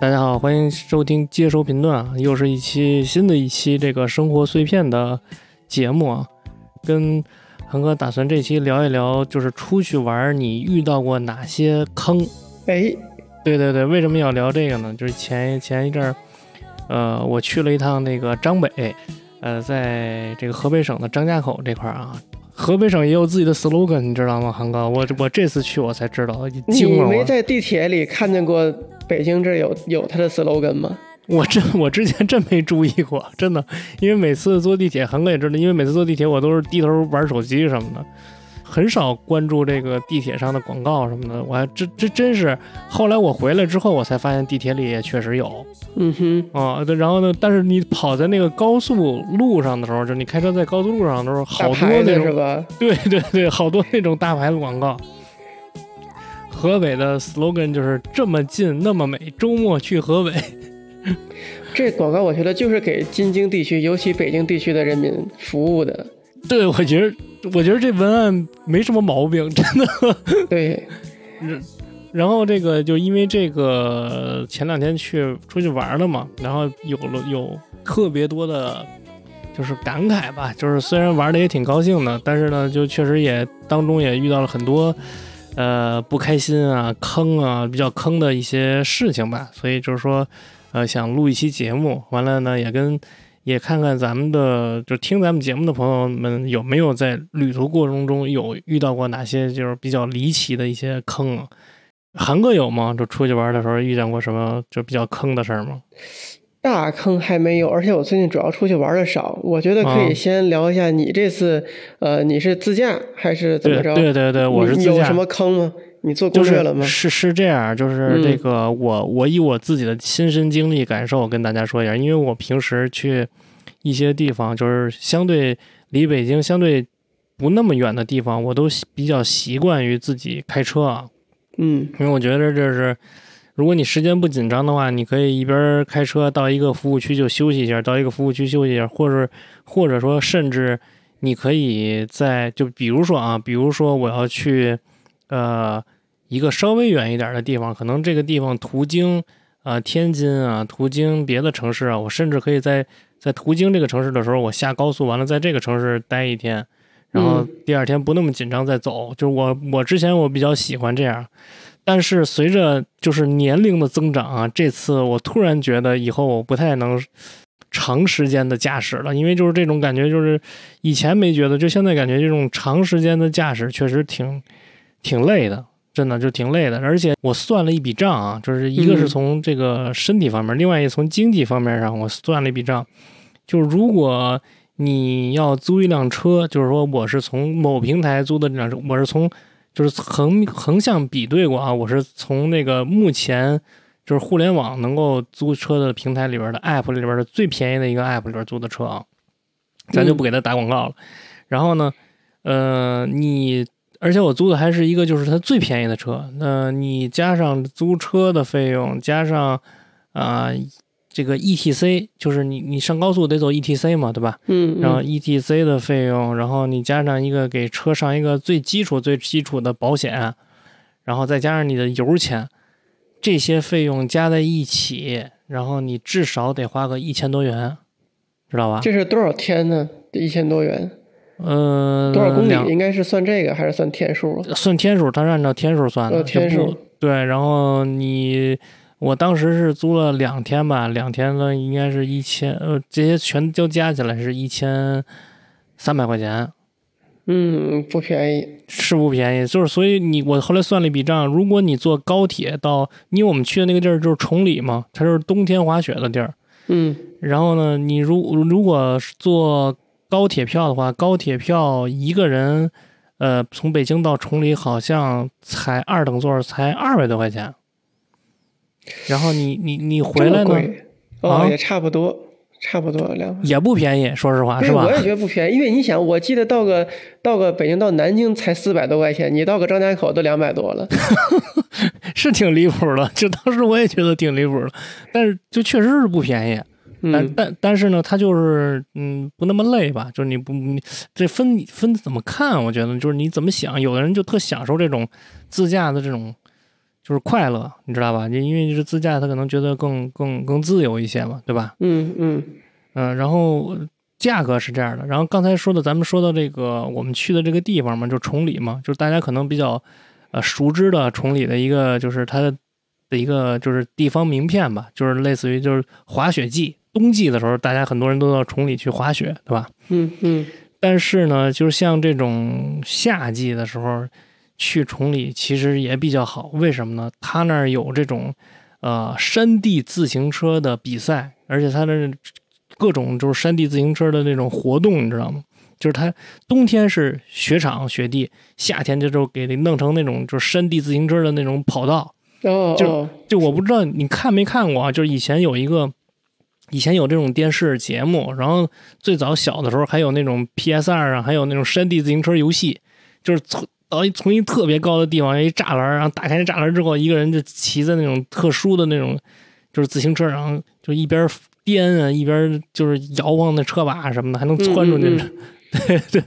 大家好，欢迎收听接收频段啊，又是一期新的一期这个生活碎片的节目啊，跟恒哥打算这期聊一聊，就是出去玩你遇到过哪些坑？哎，对对对，为什么要聊这个呢？就是前前一阵儿，呃，我去了一趟那个张北，呃，在这个河北省的张家口这块儿啊。河北省也有自己的 slogan，你知道吗，韩哥？我我这次去我才知道，你没在地铁里看见过北京这有有他的 slogan 吗？我真我之前真没注意过，真的，因为每次坐地铁，韩哥也知道，因为每次坐地铁我都是低头玩手机什么的。很少关注这个地铁上的广告什么的，我还这这真是后来我回来之后，我才发现地铁里也确实有，嗯哼啊，对，然后呢，但是你跑在那个高速路上的时候，就你开车在高速路上的时候，好多那种是吧？对对对，好多那种大牌的广告。河北的 slogan 就是这么近那么美，周末去河北。这广告我觉得就是给京津地区，尤其北京地区的人民服务的。对，我觉得。我觉得这文案没什么毛病，真的。对，然后这个就因为这个前两天去出去玩了嘛，然后有了有特别多的，就是感慨吧。就是虽然玩的也挺高兴的，但是呢，就确实也当中也遇到了很多呃不开心啊、坑啊、比较坑的一些事情吧。所以就是说，呃，想录一期节目，完了呢也跟。也看看咱们的，就听咱们节目的朋友们有没有在旅途过程中有遇到过哪些就是比较离奇的一些坑啊？韩哥有吗？就出去玩的时候遇见过什么就比较坑的事儿吗？大坑还没有，而且我最近主要出去玩的少。我觉得可以先聊一下你这次，呃，你是自驾还是怎么着？对对对，我是自驾。有什么坑吗？你做攻略了吗？是是这样，就是这个我我以我自己的亲身经历感受跟大家说一下，因为我平时去。一些地方就是相对离北京相对不那么远的地方，我都比较习惯于自己开车啊。嗯，因为我觉得这是，如果你时间不紧张的话，你可以一边开车到一个服务区就休息一下，到一个服务区休息一下，或者或者说甚至你可以在就比如说啊，比如说我要去呃一个稍微远一点的地方，可能这个地方途经啊天津啊，途经别的城市啊，我甚至可以在。在途经这个城市的时候，我下高速完了，在这个城市待一天，然后第二天不那么紧张再走。就是我，我之前我比较喜欢这样，但是随着就是年龄的增长啊，这次我突然觉得以后我不太能长时间的驾驶了，因为就是这种感觉，就是以前没觉得，就现在感觉这种长时间的驾驶确实挺挺累的。真的就挺累的，而且我算了一笔账啊，就是一个是从这个身体方面，另外一从经济方面上，我算了一笔账，就是如果你要租一辆车，就是说我是从某平台租的这辆车，我是从就是横横向比对过啊，我是从那个目前就是互联网能够租车的平台里边的 app 里边的最便宜的一个 app 里边租的车啊，咱就不给他打广告了。然后呢，呃，你。而且我租的还是一个，就是它最便宜的车。那你加上租车的费用，加上啊这个 E T C，就是你你上高速得走 E T C 嘛，对吧？嗯。然后 E T C 的费用，然后你加上一个给车上一个最基础、最基础的保险，然后再加上你的油钱，这些费用加在一起，然后你至少得花个一千多元，知道吧？这是多少天呢？一千多元。呃，多少公里应该是算这个还是算天数？算天数，它是按照天数算的。天数对，然后你，我当时是租了两天吧，两天呢应该是一千，呃，这些全都加起来是一千三百块钱。嗯，不便宜，是不便宜。就是所以你，我后来算了一笔账，如果你坐高铁到，因为我们去的那个地儿就是崇礼嘛，它就是冬天滑雪的地儿。嗯。然后呢，你如如果是坐。高铁票的话，高铁票一个人，呃，从北京到崇礼好像才二等座，才二百多块钱。然后你你你回来呢？哦，也差不多，差不多两也不便宜，说实话是吧？我也觉得不便宜，因为你想，我记得到个到个北京到南京才四百多块钱，你到个张家口都两百多了，是挺离谱的。就当时我也觉得挺离谱的，但是就确实是不便宜。但但但是呢，它就是嗯不那么累吧？就是你不你这分分怎么看？我觉得就是你怎么想，有的人就特享受这种自驾的这种，就就是快乐，你知道吧？因为是自驾，他可能觉得更更更自由一些嘛，对吧？嗯嗯嗯，然后价格是这样的。然后刚才说的，咱们说到这个我们去的这个地方嘛，就崇礼嘛，就是大家可能比较呃熟知的崇礼的一个，就是它的一个就是地方名片吧，就是类似于就是滑雪季，冬季的时候，大家很多人都到崇礼去滑雪，对吧？嗯嗯。但是呢，就是像这种夏季的时候。去崇礼其实也比较好，为什么呢？他那儿有这种，呃，山地自行车的比赛，而且他那各种就是山地自行车的那种活动，你知道吗？就是他冬天是雪场雪地，夏天就就给你弄成那种就是山地自行车的那种跑道。哦，就就我不知道你看没看过啊？就是以前有一个，以前有这种电视节目，然后最早小的时候还有那种 PS 二啊，还有那种山地自行车游戏，就是从。到一从一特别高的地方，一栅栏，然后打开那栅栏之后，一个人就骑在那种特殊的那种，就是自行车然后，就一边颠啊，一边就是摇晃那车把什么的，还能窜出去。对对。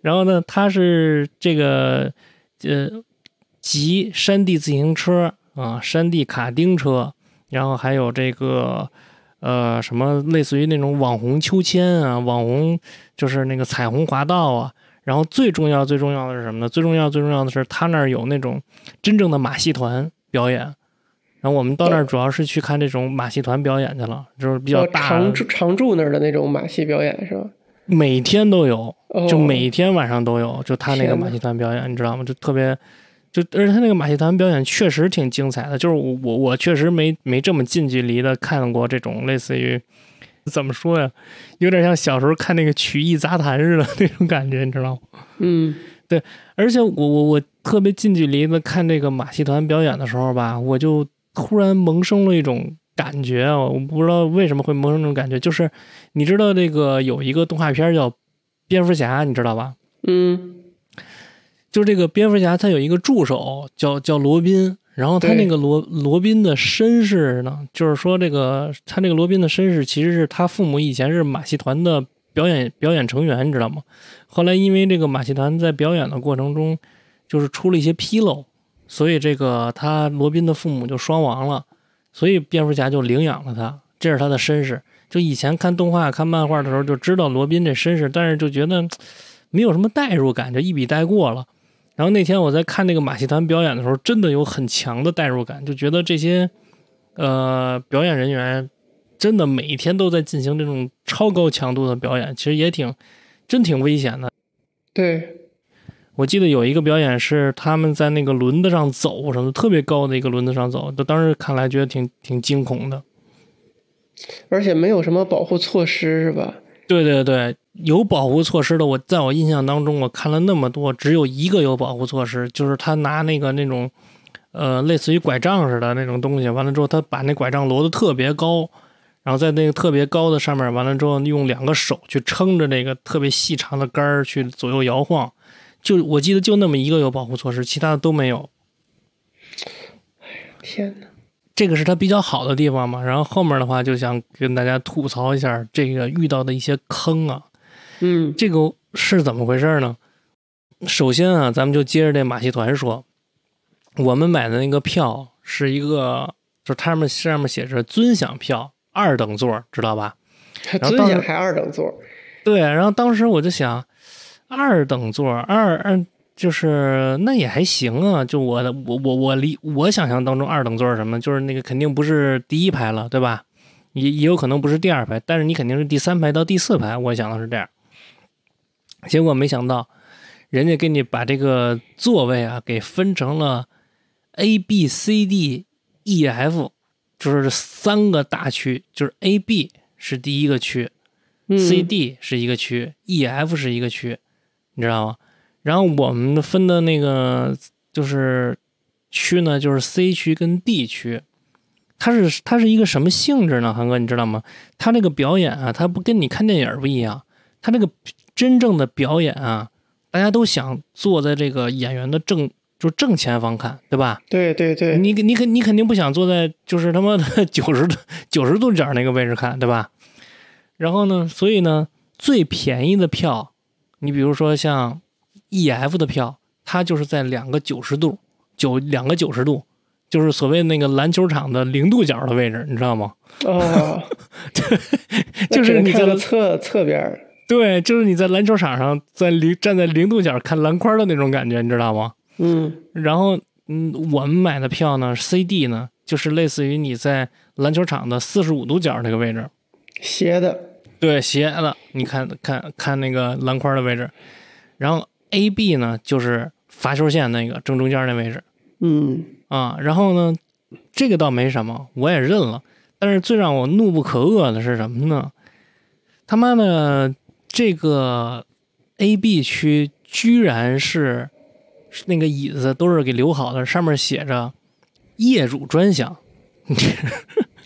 然后呢，他是这个呃，集山地自行车啊，山地卡丁车，然后还有这个呃什么类似于那种网红秋千啊，网红就是那个彩虹滑道啊。然后最重要、最重要的是什么呢？最重要、最重要的是他那儿有那种真正的马戏团表演。然后我们到那儿主要是去看这种马戏团表演去了，就是比较大常驻常驻那儿的那种马戏表演是吧？每天都有，就每天晚上都有，就他那个马戏团表演，你知道吗？就特别，就而且他那个马戏团表演确实挺精彩的。就是我我我确实没没这么近距离的看过这种类似于。怎么说呀？有点像小时候看那个曲艺杂谈似的 那种感觉，你知道吗？嗯，对。而且我我我特别近距离的看这个马戏团表演的时候吧，我就突然萌生了一种感觉啊！我不知道为什么会萌生这种感觉，就是你知道那个有一个动画片叫《蝙蝠侠》，你知道吧？嗯，就是这个蝙蝠侠，他有一个助手叫叫罗宾。然后他那个罗罗宾的身世呢，就是说这个他那个罗宾的身世其实是他父母以前是马戏团的表演表演成员，你知道吗？后来因为这个马戏团在表演的过程中，就是出了一些纰漏，所以这个他罗宾的父母就双亡了，所以蝙蝠侠就领养了他，这是他的身世。就以前看动画看漫画的时候就知道罗宾这身世，但是就觉得没有什么代入感，就一笔带过了。然后那天我在看那个马戏团表演的时候，真的有很强的代入感，就觉得这些，呃，表演人员真的每一天都在进行这种超高强度的表演，其实也挺，真挺危险的。对，我记得有一个表演是他们在那个轮子上走，什么特别高的一个轮子上走，就当时看来觉得挺挺惊恐的，而且没有什么保护措施，是吧？对对对，有保护措施的，我在我印象当中，我看了那么多，只有一个有保护措施，就是他拿那个那种，呃，类似于拐杖似的那种东西，完了之后，他把那拐杖摞得特别高，然后在那个特别高的上面，完了之后用两个手去撑着那个特别细长的杆儿去左右摇晃，就我记得就那么一个有保护措施，其他的都没有。哎呀，天哪！这个是它比较好的地方嘛，然后后面的话就想跟大家吐槽一下这个遇到的一些坑啊，嗯，这个是怎么回事呢？首先啊，咱们就接着这马戏团说，我们买的那个票是一个，就是他们上面写着尊享票，二等座，知道吧？尊享还二等座？对，然后当时我就想，二等座，二二。就是那也还行啊，就我的我我我离我想象当中二等座是什么？就是那个肯定不是第一排了，对吧？也也有可能不是第二排，但是你肯定是第三排到第四排。我想的是这样，结果没想到，人家给你把这个座位啊给分成了 A B C D E F，就是三个大区，就是 A B 是第一个区，C D 是一个区，E F 是一个区，你知道吗？然后我们分的那个就是区呢，就是 C 区跟 D 区，它是它是一个什么性质呢？韩哥，你知道吗？它这个表演啊，它不跟你看电影不一样，它这个真正的表演啊，大家都想坐在这个演员的正就正前方看，对吧？对对对，你你肯你肯定不想坐在就是他妈的 九十度九十度角那个位置看，对吧？然后呢，所以呢，最便宜的票，你比如说像。E F 的票，它就是在两个九十度，九两个九十度，就是所谓那个篮球场的零度角的位置，你知道吗？哦，对，就是你在侧侧边。对，就是你在篮球场上，在零站在零度角看篮筐的那种感觉，你知道吗？嗯。然后，嗯，我们买的票呢，C D 呢，就是类似于你在篮球场的四十五度角那个位置，斜的。对，斜的。你看看看那个篮筐的位置。然后 A B 呢，就是罚球线那个正中间那位置。嗯。啊，然后呢，这个倒没什么，我也认了。但是最让我怒不可遏的是什么呢？他妈的！这个 A、B 区居然是那个椅子都是给留好的，上面写着“业主专享”。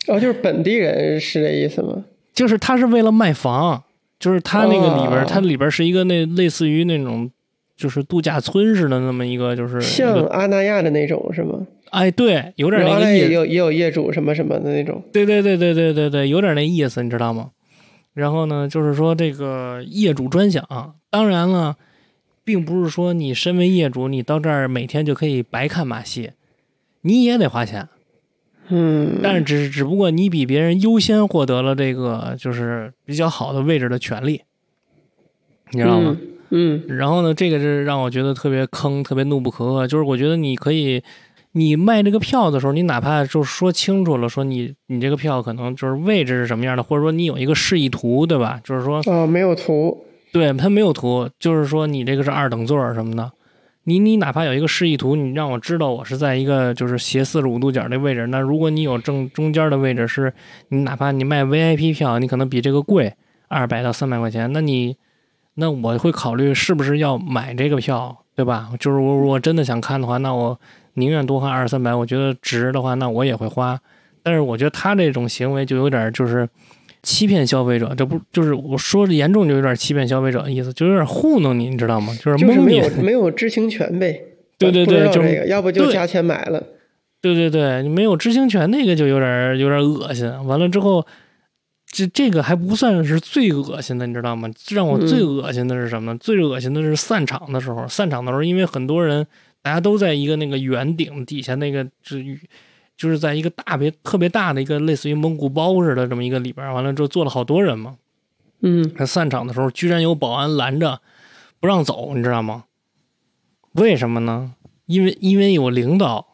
哦，就是本地人是这意思吗？就是他是为了卖房，就是他那个里边，它里边是一个那类似于那种就是度假村似的那么一个，就是像阿那亚的那种是吗？哎，对，有点那个也有也有业主什么什么的那种。对对对对对对对，有点那意思，你知道吗？然后呢，就是说这个业主专享，当然了，并不是说你身为业主，你到这儿每天就可以白看马戏，你也得花钱。嗯，但是只只不过你比别人优先获得了这个就是比较好的位置的权利，你知道吗？嗯。然后呢，这个是让我觉得特别坑，特别怒不可遏。就是我觉得你可以。你卖这个票的时候，你哪怕就说清楚了，说你你这个票可能就是位置是什么样的，或者说你有一个示意图，对吧？就是说，哦，没有图，对，它没有图，就是说你这个是二等座什么的。你你哪怕有一个示意图，你让我知道我是在一个就是斜四十五度角的位置。那如果你有正中间的位置，是你哪怕你卖 VIP 票，你可能比这个贵二百到三百块钱，那你那我会考虑是不是要买这个票，对吧？就是我如果真的想看的话，那我。宁愿多花二三百，我觉得值的话，那我也会花。但是我觉得他这种行为就有点就是欺骗消费者，这不就是我说的严重就有点欺骗消费者的意思，就有点糊弄你，你知道吗？就是蒙你，没有知情权呗。对对对，就是要不就加钱买了。对对对，你没有知情权，那个就有点有点恶心。完了之后，这这个还不算是最恶心的，你知道吗？让我最恶心的是什么？最恶心的是散场的时候，散场的时候，因为很多人。大家都在一个那个圆顶底下，那个是就是在一个大别特别大的一个类似于蒙古包似的这么一个里边，完了之后坐了好多人嘛。嗯，散场的时候居然有保安拦着不让走，你知道吗？为什么呢？因为因为有领导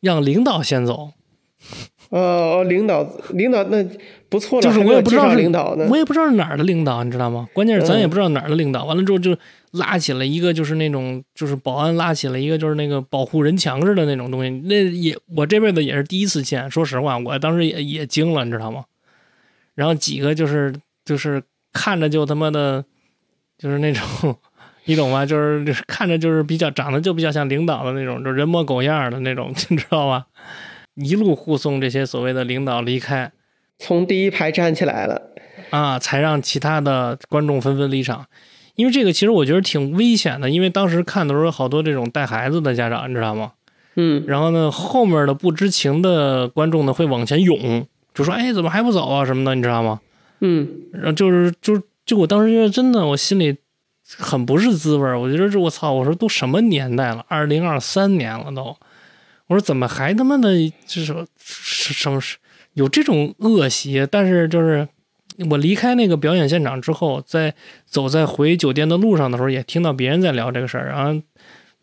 让领导先走。哦，领导领导那不错了，就是我也不知道是领导呢，我也不知道是哪儿的领导，你知道吗？关键是咱也不知道哪儿的领导。完了之后就。拉起了一个就是那种就是保安拉起了一个就是那个保护人墙似的那种东西，那也我这辈子也是第一次见。说实话，我当时也也惊了，你知道吗？然后几个就是就是看着就他妈的，就是那种你懂吗？就是看着就是比较长得就比较像领导的那种，就人模狗样的那种，你知道吧？一路护送这些所谓的领导离开，从第一排站起来了啊，才让其他的观众纷纷离场。因为这个其实我觉得挺危险的，因为当时看的时候好多这种带孩子的家长，你知道吗？嗯，然后呢，后面的不知情的观众呢会往前涌，就说：“哎，怎么还不走啊？什么的，你知道吗？”嗯，然后就是就就我当时觉得真的，我心里很不是滋味我觉得这我操，我说都什么年代了，二零二三年了都，我说怎么还他妈的就是什么有这种恶习？但是就是。我离开那个表演现场之后，在走在回酒店的路上的时候，也听到别人在聊这个事儿，然后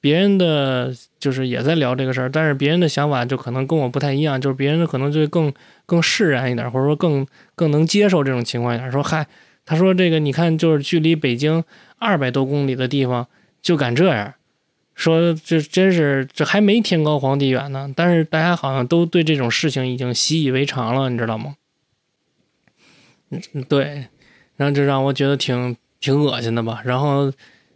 别人的就是也在聊这个事儿，但是别人的想法就可能跟我不太一样，就是别人可能就更更释然一点，或者说更更能接受这种情况下，说嗨，他说这个你看，就是距离北京二百多公里的地方就敢这样，说这真是这还没天高皇帝远呢，但是大家好像都对这种事情已经习以为常了，你知道吗？嗯，对，然后就让我觉得挺挺恶心的吧。然后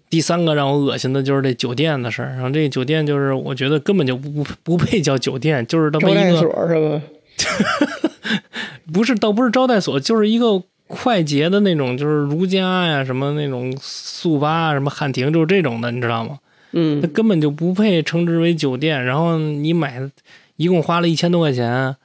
第三个让我恶心的就是这酒店的事儿。然后这酒店就是我觉得根本就不不配叫酒店，就是他妈一个招待所是吧？不是，倒不是招待所，就是一个快捷的那种，就是如家呀什么那种速八什么汉庭，就是这种的，你知道吗？嗯，它根本就不配称之为酒店。然后你买，一共花了一千多块钱。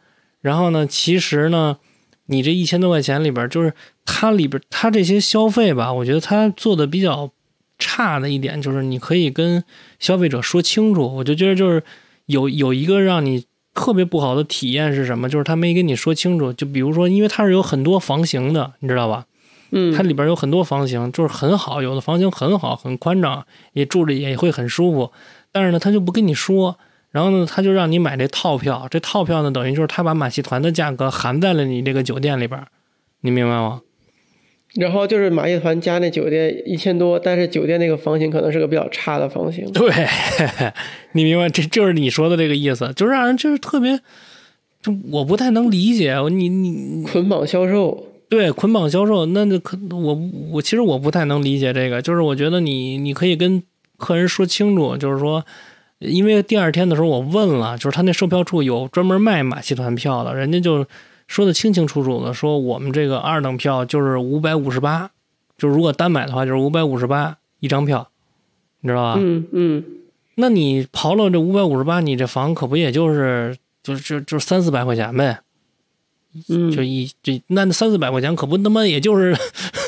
然后呢，其实呢。你这一千多块钱里边，就是它里边它这些消费吧，我觉得它做的比较差的一点就是，你可以跟消费者说清楚。我就觉得就是有有一个让你特别不好的体验是什么？就是他没跟你说清楚。就比如说，因为它是有很多房型的，你知道吧？嗯，它里边有很多房型，就是很好，有的房型很好，很宽敞，也住着也会很舒服。但是呢，他就不跟你说，然后呢，他就让你买这套票。这套票呢，等于就是他把马戏团的价格含在了你这个酒店里边，你明白吗？然后就是马戏团加那酒店一千多，但是酒店那个房型可能是个比较差的房型。对，你明白，这就是你说的这个意思，就让人就是特别，就我不太能理解你你捆绑销售。对，捆绑销售，那那可我我其实我不太能理解这个，就是我觉得你你可以跟客人说清楚，就是说，因为第二天的时候我问了，就是他那售票处有专门卖马戏团票的，人家就。说的清清楚楚的，说我们这个二等票就是五百五十八，就是如果单买的话就是五百五十八一张票，你知道吧？嗯嗯。那你刨了这五百五十八，你这房可不也就是就就就三四百块钱呗？嗯。就一这那三四百块钱可不他妈也就是，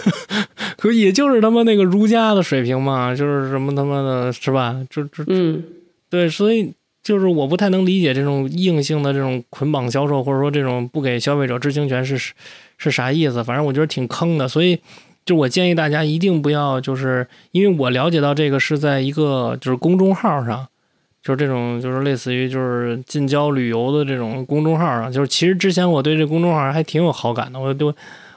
可也就是他妈那个儒家的水平嘛，就是什么他妈的是吧？就就嗯，对，所以。就是我不太能理解这种硬性的这种捆绑销售，或者说这种不给消费者知情权是是啥意思？反正我觉得挺坑的，所以就我建议大家一定不要，就是因为我了解到这个是在一个就是公众号上，就是这种就是类似于就是近郊旅游的这种公众号啊，就是其实之前我对这公众号还挺有好感的，我都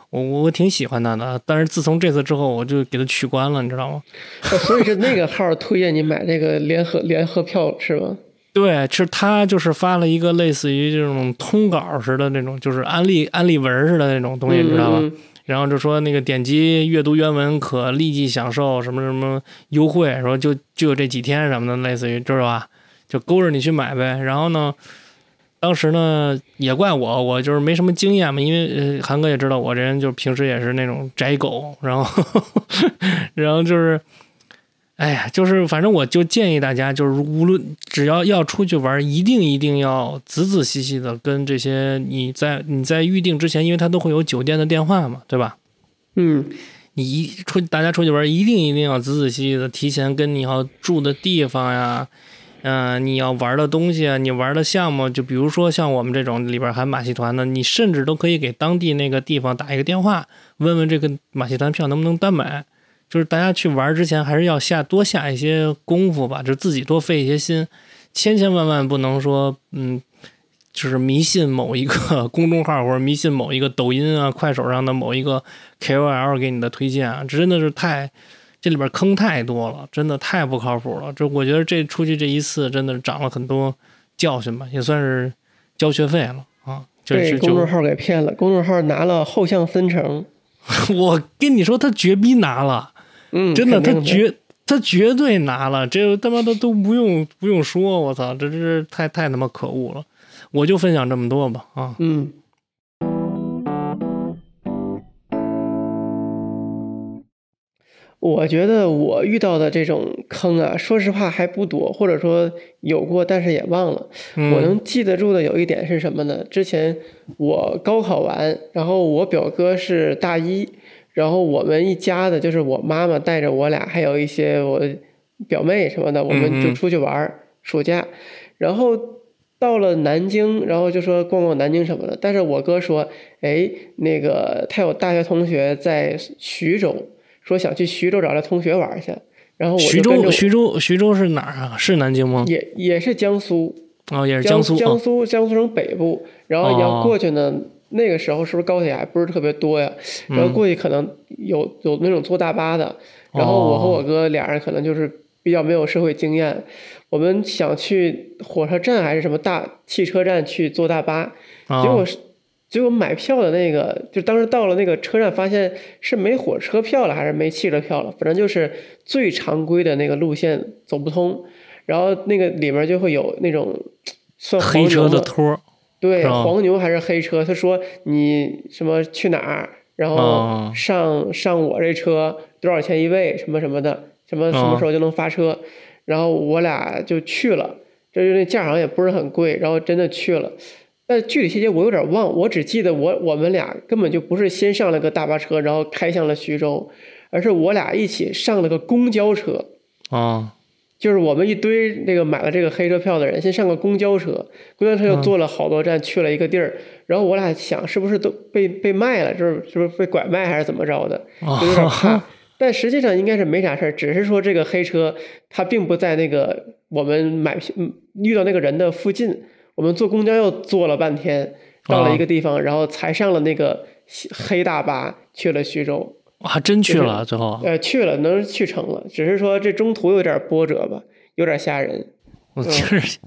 我我挺喜欢他的，但是自从这次之后，我就给他取关了，你知道吗？所以是那个号推荐你买那个联合联合票是吧？对，是他就是发了一个类似于这种通稿似的那种，就是安利安利文似的那种东西，你知道吧？然后就说那个点击阅读原文可立即享受什么什么优惠，说就就这几天什么的，类似于知道吧？就勾着你去买呗。然后呢，当时呢也怪我，我就是没什么经验嘛，因为韩哥也知道我这人就平时也是那种宅狗，然后 然后就是。哎呀，就是反正我就建议大家，就是无论只要要出去玩，一定一定要仔仔细细的跟这些你在你在预定之前，因为他都会有酒店的电话嘛，对吧？嗯，你一出大家出去玩，一定一定要仔仔细细的提前跟你要住的地方呀，嗯，你要玩的东西啊，你玩的项目，就比如说像我们这种里边含马戏团的，你甚至都可以给当地那个地方打一个电话，问问这个马戏团票能不能单买。就是大家去玩之前，还是要下多下一些功夫吧，就自己多费一些心，千千万万不能说，嗯，就是迷信某一个 公众号或者迷信某一个抖音啊、快手上的某一个 KOL 给你的推荐啊，这真的是太，这里边坑太多了，真的太不靠谱了。这我觉得这出去这一次真的长了很多教训吧，也算是交学费了啊。被公众号给骗了，公众号拿了后向分成，我跟你说，他绝逼拿了。嗯，真的，他绝他绝对拿了，这他妈的都不用不用说，我操，这这是太太他妈可恶了。我就分享这么多吧，啊，嗯。我觉得我遇到的这种坑啊，说实话还不多，或者说有过，但是也忘了。我能记得住的有一点是什么呢？之前我高考完，然后我表哥是大一。然后我们一家子，就是我妈妈带着我俩，还有一些我表妹什么的，我们就出去玩儿暑假。然后到了南京，然后就说逛逛南京什么的。但是我哥说，哎，那个他有大学同学在徐州，说想去徐州找他同学玩去。然后我徐州，徐州，徐州是哪儿啊？是南京吗？也也是江苏。哦，也是江苏。江苏，江苏省北部。然后你要过去呢。那个时候是不是高铁还不是特别多呀？然后过去可能有有那种坐大巴的，然后我和我哥俩人可能就是比较没有社会经验，我们想去火车站还是什么大汽车站去坐大巴，结果是结果买票的那个就当时到了那个车站发现是没火车票了还是没汽车票了，反正就是最常规的那个路线走不通，然后那个里面就会有那种算黑车的托。对，黄牛还是黑车？他说你什么去哪儿，然后上上我这车多少钱一位，什么什么的，什么什么时候就能发车？然后我俩就去了，这就那价好像也不是很贵，然后真的去了。但具体细节我有点忘，我只记得我我们俩根本就不是先上了个大巴车，然后开向了徐州，而是我俩一起上了个公交车。啊，就是我们一堆那个买了这个黑车票的人，先上个公交车，公交车又坐了好多站去了一个地儿，然后我俩想是不是都被被卖了，就是是不是被拐卖还是怎么着的，就有点怕。但实际上应该是没啥事儿，只是说这个黑车它并不在那个我们买遇到那个人的附近，我们坐公交又坐了半天，到了一个地方，然后才上了那个黑大巴去了徐州。还真去了，最后呃去了，能去成了，只是说这中途有点波折吧，有点吓人。我就是，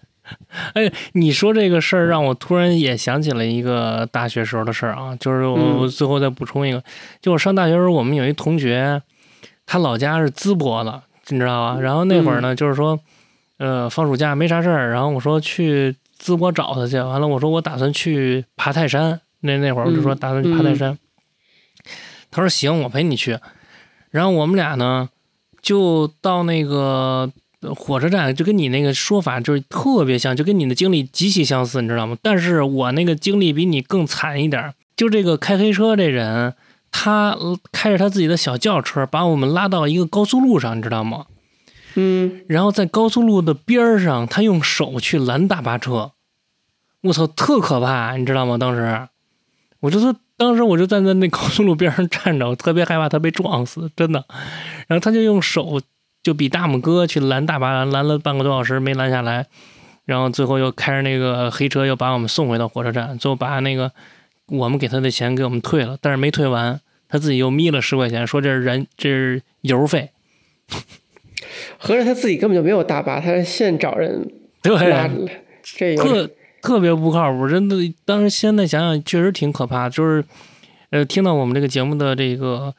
哎，你说这个事儿让我突然也想起了一个大学时候的事儿啊，就是我最后再补充一个，就我上大学时候，我们有一同学，他老家是淄博的，你知道吧？然后那会儿呢，就是说，呃，放暑假没啥事儿，然后我说去淄博找他去，完了我说我打算去爬泰山，那那会儿我就说打算去爬泰山。他说行，我陪你去。然后我们俩呢，就到那个火车站，就跟你那个说法就是特别像，就跟你的经历极其相似，你知道吗？但是我那个经历比你更惨一点。就这个开黑车这人，他开着他自己的小轿车，把我们拉到一个高速路上，你知道吗？嗯。然后在高速路的边儿上，他用手去拦大巴车。我操，特可怕，你知道吗？当时，我就说。当时我就站在那高速路边上站着，我特别害怕他被撞死，真的。然后他就用手就比大拇哥去拦大巴，拦了半个多小时没拦下来，然后最后又开着那个黑车又把我们送回到火车站，最后把那个我们给他的钱给我们退了，但是没退完，他自己又眯了十块钱，说这是人这是油费。合着他自己根本就没有大巴，他是现找人拉的，这有。特别不靠谱，真的。当时现在想想，确实挺可怕。就是，呃，听到我们这个节目的这个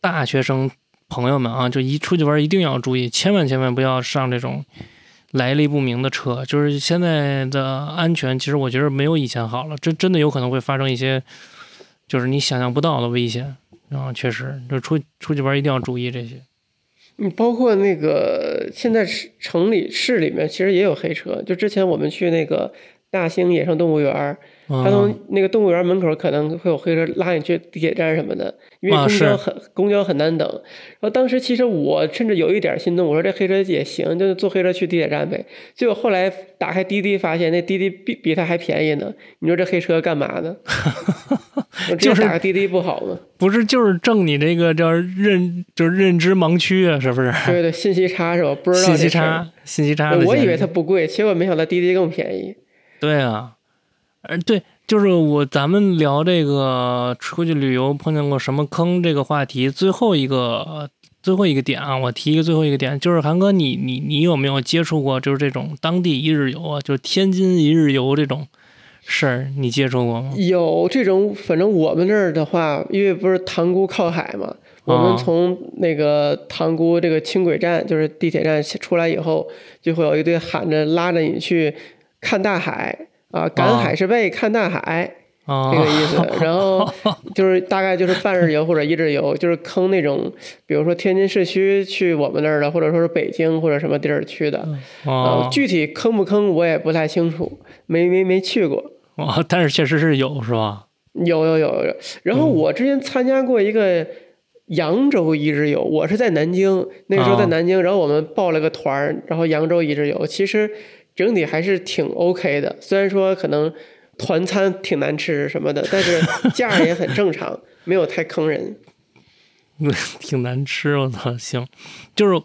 大学生朋友们啊，就一出去玩一定要注意，千万千万不要上这种来历不明的车。就是现在的安全，其实我觉得没有以前好了。这真的有可能会发生一些，就是你想象不到的危险啊！确实，就出出去玩一定要注意这些。你，包括那个现在城里市里面其实也有黑车。就之前我们去那个。大兴野生动物园他从那个动物园门口可能会有黑车拉你去地铁站什么的，因为公交很公交很难等。然后当时其实我甚至有一点心动，我说这黑车也行，就坐黑车去地铁站呗。结果后来打开滴滴，发现那滴滴比比它还便宜呢。你说这黑车干嘛呢？就是打个滴滴不好吗？不是，就是挣你这个叫认，就是认知盲区啊，是不是？对对，信息差是吧？不知道信息差，信息差。我以为它不贵，结果没想到滴滴更便宜。对啊，呃，对，就是我咱们聊这个出去旅游碰见过什么坑这个话题，最后一个最后一个点啊，我提一个最后一个点，就是韩哥，你你你有没有接触过就是这种当地一日游啊，就是天津一日游这种事儿，你接触过吗？有这种，反正我们那儿的话，因为不是塘沽靠海嘛，我们从那个塘沽这个轻轨站，就是地铁站出来以后，就会有一队喊着拉着你去。看大海啊，赶海是为看大海，这个意思。然后就是大概就是半日游或者一日游，就是坑那种，比如说天津市区去我们那儿的，或者说是北京或者什么地儿去的。啊，具体坑不坑我也不太清楚，没没没去过。哦，但是确实是有，是吧？有有有有。然后我之前参加过一个扬州一日游，我是在南京，那个时候在南京，然后我们报了个团，然后扬州一日游，其实。整体还是挺 OK 的，虽然说可能团餐挺难吃什么的，但是 价也很正常，没有太坑人。挺难吃，我操！行，就是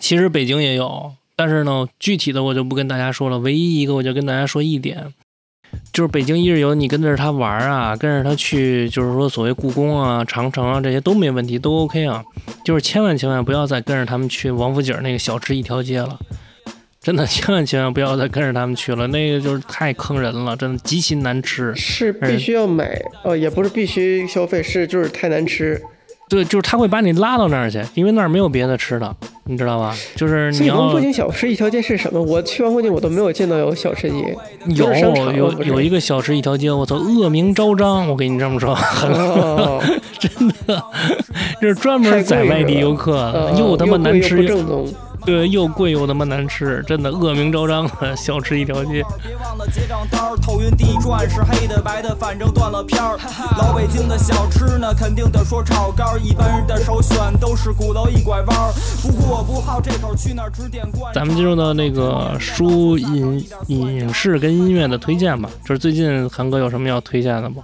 其实北京也有，但是呢，具体的我就不跟大家说了。唯一一个，我就跟大家说一点，就是北京一日游，你跟着他玩啊，跟着他去，就是说所谓故宫啊、长城啊这些都没问题，都 OK 啊。就是千万千万不要再跟着他们去王府井那个小吃一条街了。真的，千万千万不要再跟着他们去了，那个就是太坑人了，真的极其难吃。是必须要买，呃，也不是必须消费，是就是太难吃。对，就是他会把你拉到那儿去，因为那儿没有别的吃的，你知道吧？就是你要。王府井小吃一条街是什么？我去完附近，我都没有见到有小吃街。有有有一个小吃一条街，我操，恶名昭彰。我跟你这么说，真的，就是专门宰外地游客，又他妈难吃又正宗。对，又贵又他妈难吃，真的恶名昭彰的小吃一条街。别忘了结账单，头晕地转是黑的白的，反正断了片儿。老北京的小吃呢，肯定得说炒肝，一般人的首选都是鼓楼一拐弯。不过我不好这口去那儿只点罐。咱们进入到那个书影影视跟音乐的推荐吧，就是最近韩哥有什么要推荐的吗？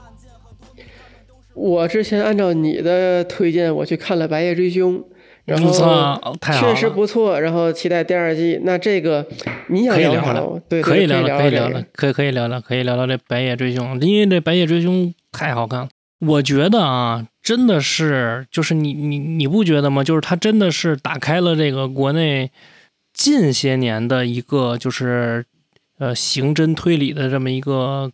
我之前按照你的推荐，我去看了《白夜追凶》。然后确实不错，然后期待第二季。那这个你想聊聊？对，可以聊聊，可以聊聊，可以可以聊聊，可以聊聊这《白夜追凶》，因为这《白夜追凶》太好看了。我觉得啊，真的是，就是你你你不觉得吗？就是它真的是打开了这个国内近些年的一个就是呃刑侦推理的这么一个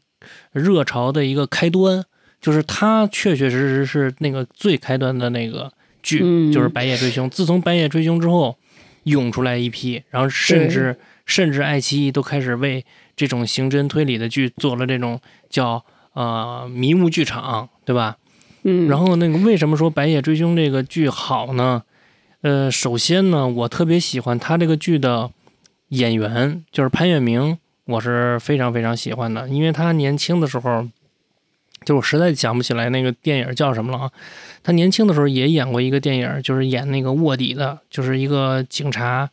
热潮的一个开端。就是它确确实实是那个最开端的那个。剧就是《白夜追凶》，自从《白夜追凶》之后，涌出来一批，然后甚至甚至爱奇艺都开始为这种刑侦推理的剧做了这种叫呃迷雾剧场，对吧？嗯。然后那个为什么说《白夜追凶》这个剧好呢？呃，首先呢，我特别喜欢他这个剧的演员，就是潘粤明，我是非常非常喜欢的，因为他年轻的时候。就我实在想不起来那个电影叫什么了啊！他年轻的时候也演过一个电影，就是演那个卧底的，就是一个警察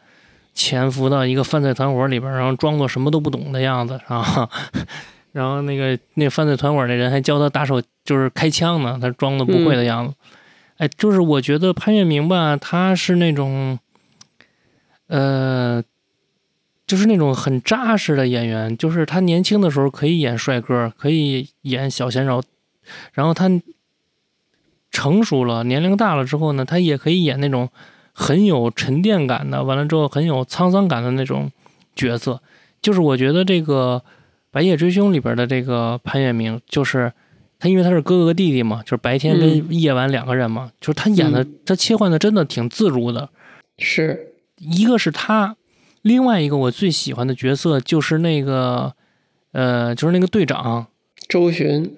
潜伏到一个犯罪团伙里边，然后装作什么都不懂的样子啊。然后那个那犯罪团伙的人还教他打手，就是开枪呢，他装的不会的样子。哎，就是我觉得潘粤明吧，他是那种，呃。就是那种很扎实的演员，就是他年轻的时候可以演帅哥，可以演小鲜肉，然后他成熟了，年龄大了之后呢，他也可以演那种很有沉淀感的，完了之后很有沧桑感的那种角色。就是我觉得这个《白夜追凶》里边的这个潘粤明，就是他，因为他是哥哥弟弟嘛，就是白天跟夜晚两个人嘛，就是他演的，他切换的真的挺自如的。是一个是他。另外一个我最喜欢的角色就是那个，呃，就是那个队长周巡，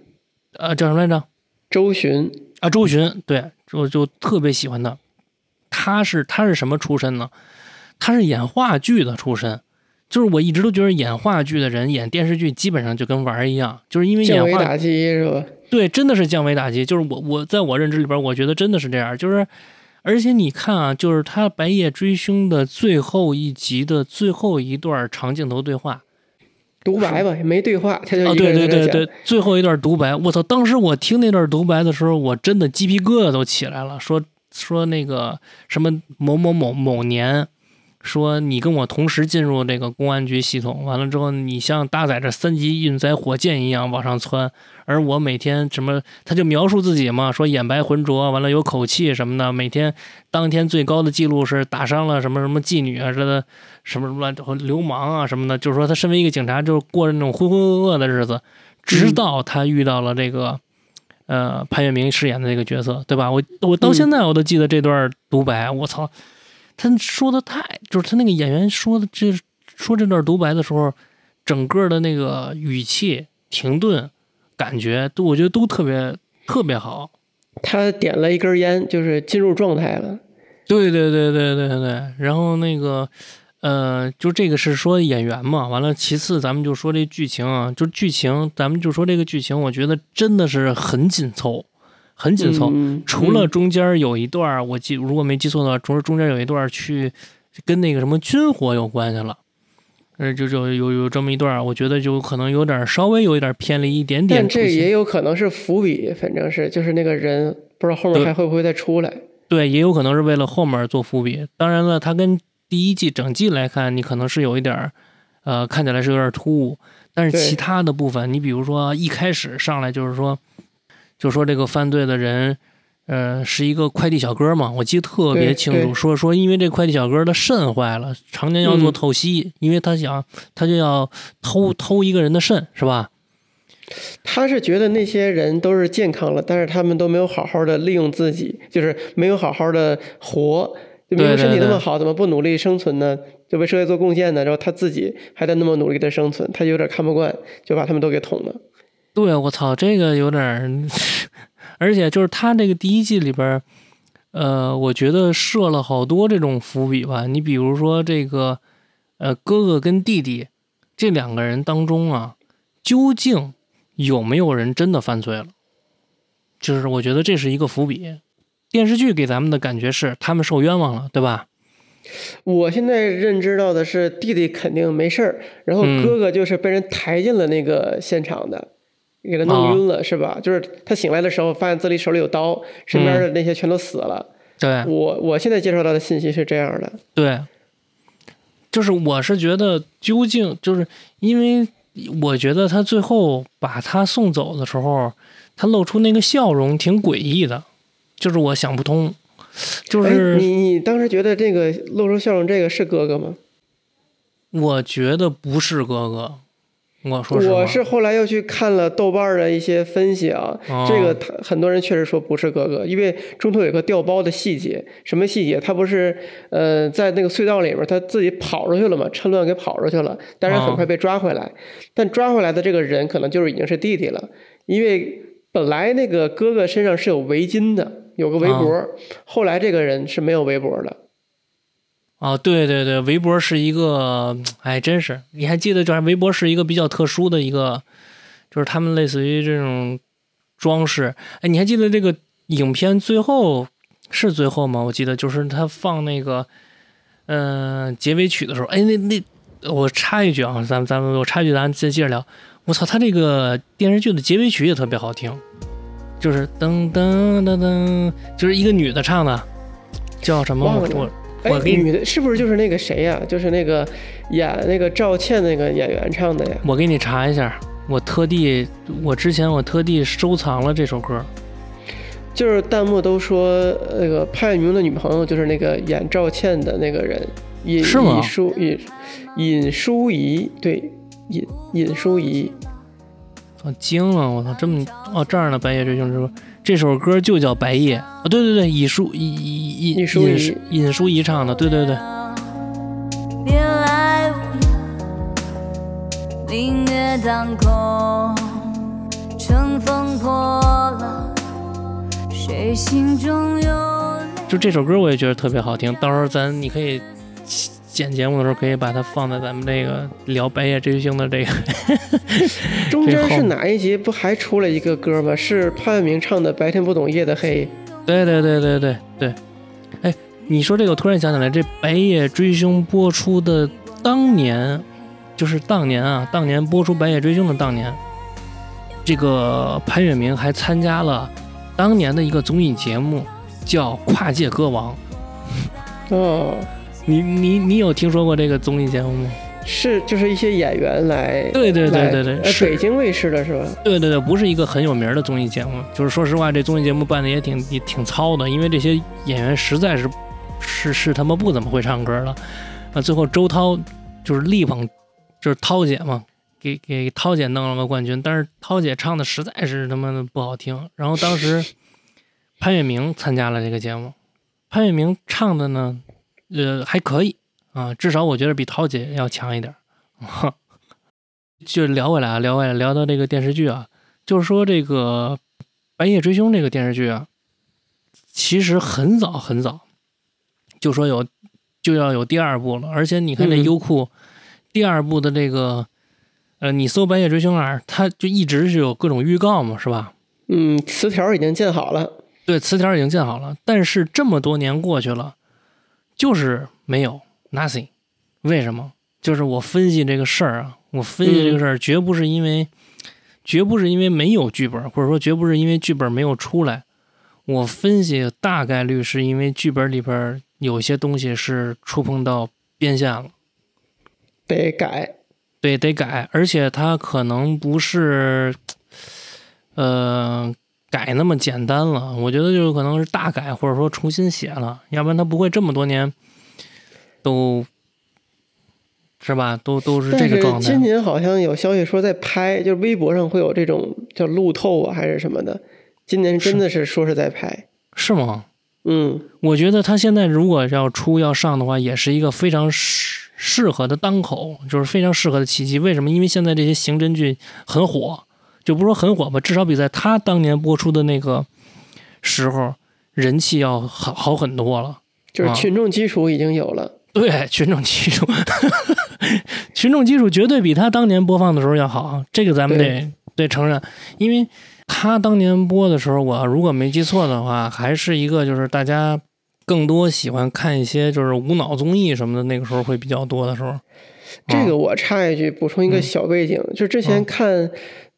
呃，叫什么来着？周巡啊，周巡，对，我就特别喜欢他。他是他是什么出身呢？他是演话剧的出身。就是我一直都觉得演话剧的人演电视剧基本上就跟玩儿一样，就是因为降维打击是吧？对，真的是降维打击。就是我我在我认知里边，我觉得真的是这样，就是。而且你看啊，就是他《白夜追凶》的最后一集的最后一段长镜头对话，独白吧，也没对话，他就啊，对对对对，最后一段独白，我操！当时我听那段独白的时候，我真的鸡皮疙瘩都起来了，说说那个什么某某某某年。说你跟我同时进入这个公安局系统，完了之后，你像搭载着三级运载火箭一样往上窜，而我每天什么，他就描述自己嘛，说眼白浑浊，完了有口气什么的，每天当天最高的记录是打伤了什么什么妓女啊，这的什么什么流氓啊什么的，就是说他身为一个警察，就是过着那种浑浑噩噩的日子，直到他遇到了这个，呃，潘粤明饰演的那个角色，对吧？我我到现在我都记得这段独白，我操！他说的太，就是他那个演员说的这说这段独白的时候，整个的那个语气停顿，感觉都我觉得都特别特别好。他点了一根烟，就是进入状态了。对对对对对对。然后那个呃，就这个是说演员嘛，完了其次咱们就说这剧情啊，就剧情咱们就说这个剧情，我觉得真的是很紧凑。很紧凑，除了中间有一段我记如果没记错的话，除了中间有一段去跟那个什么军火有关系了，呃，就就有有这么一段我觉得就可能有点稍微有一点偏离一点点。但这也有可能是伏笔，反正是就是那个人不知道后面还会不会再出来。对，也有可能是为了后面做伏笔。当然了，它跟第一季整季来看，你可能是有一点呃，看起来是有点突兀。但是其他的部分，你比如说一开始上来就是说。就说这个犯罪的人，呃，是一个快递小哥嘛，我记得特别清楚。说说因为这快递小哥的肾坏了，常年要做透析，因为他想他就要偷偷一个人的肾，是吧？他是觉得那些人都是健康了，但是他们都没有好好的利用自己，就是没有好好的活。就明明身体那么好，怎么不努力生存呢？就为社会做贡献呢？然后他自己还在那么努力的生存，他有点看不惯，就把他们都给捅了。对，我操，这个有点，而且就是他这个第一季里边，呃，我觉得设了好多这种伏笔吧。你比如说这个，呃，哥哥跟弟弟这两个人当中啊，究竟有没有人真的犯罪了？就是我觉得这是一个伏笔。电视剧给咱们的感觉是他们受冤枉了，对吧？我现在认知到的是弟弟肯定没事儿，然后哥哥就是被人抬进了那个现场的，给他弄晕了，是吧？就是他醒来的时候发现自己手里有刀，身边的那些全都死了。对，我我现在接收到的信息是这样的。对，就是我是觉得究竟就是因为我觉得他最后把他送走的时候，他露出那个笑容挺诡异的，就是我想不通。就是你，你当时觉得这个露出笑容这个是哥哥吗？我觉得不是哥哥，我说我是后来又去看了豆瓣的一些分析啊，这个他很多人确实说不是哥哥，因为中途有个掉包的细节，什么细节？他不是呃在那个隧道里面他自己跑出去了嘛，趁乱给跑出去了，但是很快被抓回来，但抓回来的这个人可能就是已经是弟弟了，因为本来那个哥哥身上是有围巾的。有个围脖，后来这个人是没有围脖的。哦，对对对，围脖是一个，哎，真是，你还记得，就是围脖是一个比较特殊的一个，就是他们类似于这种装饰。哎，你还记得这个影片最后是最后吗？我记得就是他放那个，嗯，结尾曲的时候，哎，那那我插一句啊，咱们咱们我插一句，咱再接着聊。我操，他这个电视剧的结尾曲也特别好听。就是噔噔噔噔，就是一个女的唱的，叫什么？我我给女的是不是就是那个谁呀？就是那个演那个赵倩那个演员唱的呀？我给你查一下，我特地我之前我特地收藏了这首歌。就是弹幕都说那个潘粤明的女朋友就是那个演赵倩的那个人，尹尹淑尹尹淑仪，对尹尹淑仪。我惊了！我操，这么哦这样的，《白夜追凶》之歌，这首歌就叫《白夜》啊！对对对，尹淑尹尹尹淑尹尹淑仪唱的，对对对。就这首歌，我也觉得特别好听。到时候咱你可以。剪节目的时候可以把它放在咱们这个聊白夜追星的这个 中间是哪一集？不还出了一个歌吗？是潘粤明唱的《白天不懂夜的黑》。对对对对对对。哎，你说这个，我突然想起来，这白夜追凶播出的当年，就是当年啊，当年播出白夜追凶的当年，这个潘粤明还参加了当年的一个综艺节目，叫《跨界歌王》。哦。你你你有听说过这个综艺节目吗？是，就是一些演员来，对对对对对，北京卫视的是吧？对对对，不是一个很有名的综艺节目。就是说实话，这综艺节目办的也挺也挺糙的，因为这些演员实在是是是他妈不怎么会唱歌了。啊，最后周涛就是力捧，就是涛姐嘛，给给涛姐弄了个冠军。但是涛姐唱的实在是他妈的不好听。然后当时潘粤明参加了这个节目，潘粤明唱的呢。呃，还可以啊，至少我觉得比涛姐要强一点。就聊回来啊，聊回来，聊到这个电视剧啊，就是说这个《白夜追凶》这个电视剧啊，其实很早很早就说有就要有第二部了，而且你看这优酷第二部的这个，呃，你搜《白夜追凶二》，它就一直是有各种预告嘛，是吧？嗯，词条已经建好了。对，词条已经建好了，但是这么多年过去了。就是没有 nothing，为什么？就是我分析这个事儿啊，我分析这个事儿，绝不是因为，绝不是因为没有剧本，或者说绝不是因为剧本没有出来。我分析大概率是因为剧本里边有些东西是触碰到边线了，得改，对，得改，而且它可能不是，呃。改那么简单了，我觉得就有可能是大改，或者说重新写了，要不然他不会这么多年都是吧？都都是这个状态。今年好像有消息说在拍，就是微博上会有这种叫路透啊，还是什么的。今年真的是说是在拍，是吗？嗯，我觉得他现在如果要出要上的话，也是一个非常适适合的当口，就是非常适合的契机。为什么？因为现在这些刑侦剧很火。就不说很火吧，至少比在他当年播出的那个时候人气要好好很多了。就是群众基础已经有了。对，群众基础，群众基础绝对比他当年播放的时候要好，这个咱们得得承认，因为他当年播的时候，我如果没记错的话，还是一个就是大家更多喜欢看一些就是无脑综艺什么的，那个时候会比较多的时候。这个我插一句，补充一个小背景，就之前看。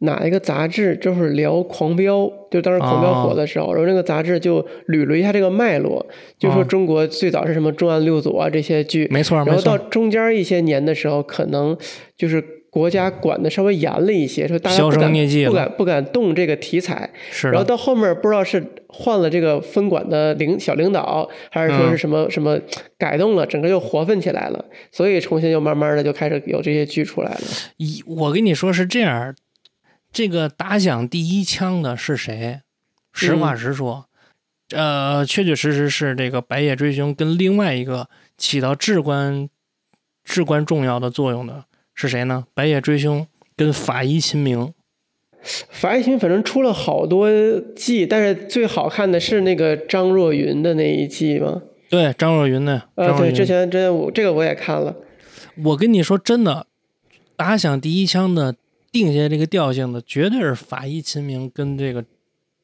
哪一个杂志就是聊《狂飙》，就当时《狂飙》火的时候，然后那个杂志就捋了一下这个脉络，就说中国最早是什么《重案六组》啊这些剧，没错，然后到中间一些年的时候，可能就是国家管的稍微严了一些，说大家不敢不敢不敢动这个题材。是。然后到后面不知道是换了这个分管的领小领导，还是说是什么什么改动了，整个又活泛起来了，所以重新又慢慢的就开始有这些剧出来了。一，我跟你说是这样。这个打响第一枪的是谁？实话实说，呃，确确实实是这个《白夜追凶》跟另外一个起到至关至关重要的作用的是谁呢？《白夜追凶》跟《法医秦明》。《法医秦明》反正出了好多季，但是最好看的是那个张若昀的那一季吗？对，张若昀的。呃，对，之前真我这个我也看了。我跟你说真的，打响第一枪的。定下这个调性的绝对是法医秦明跟这个，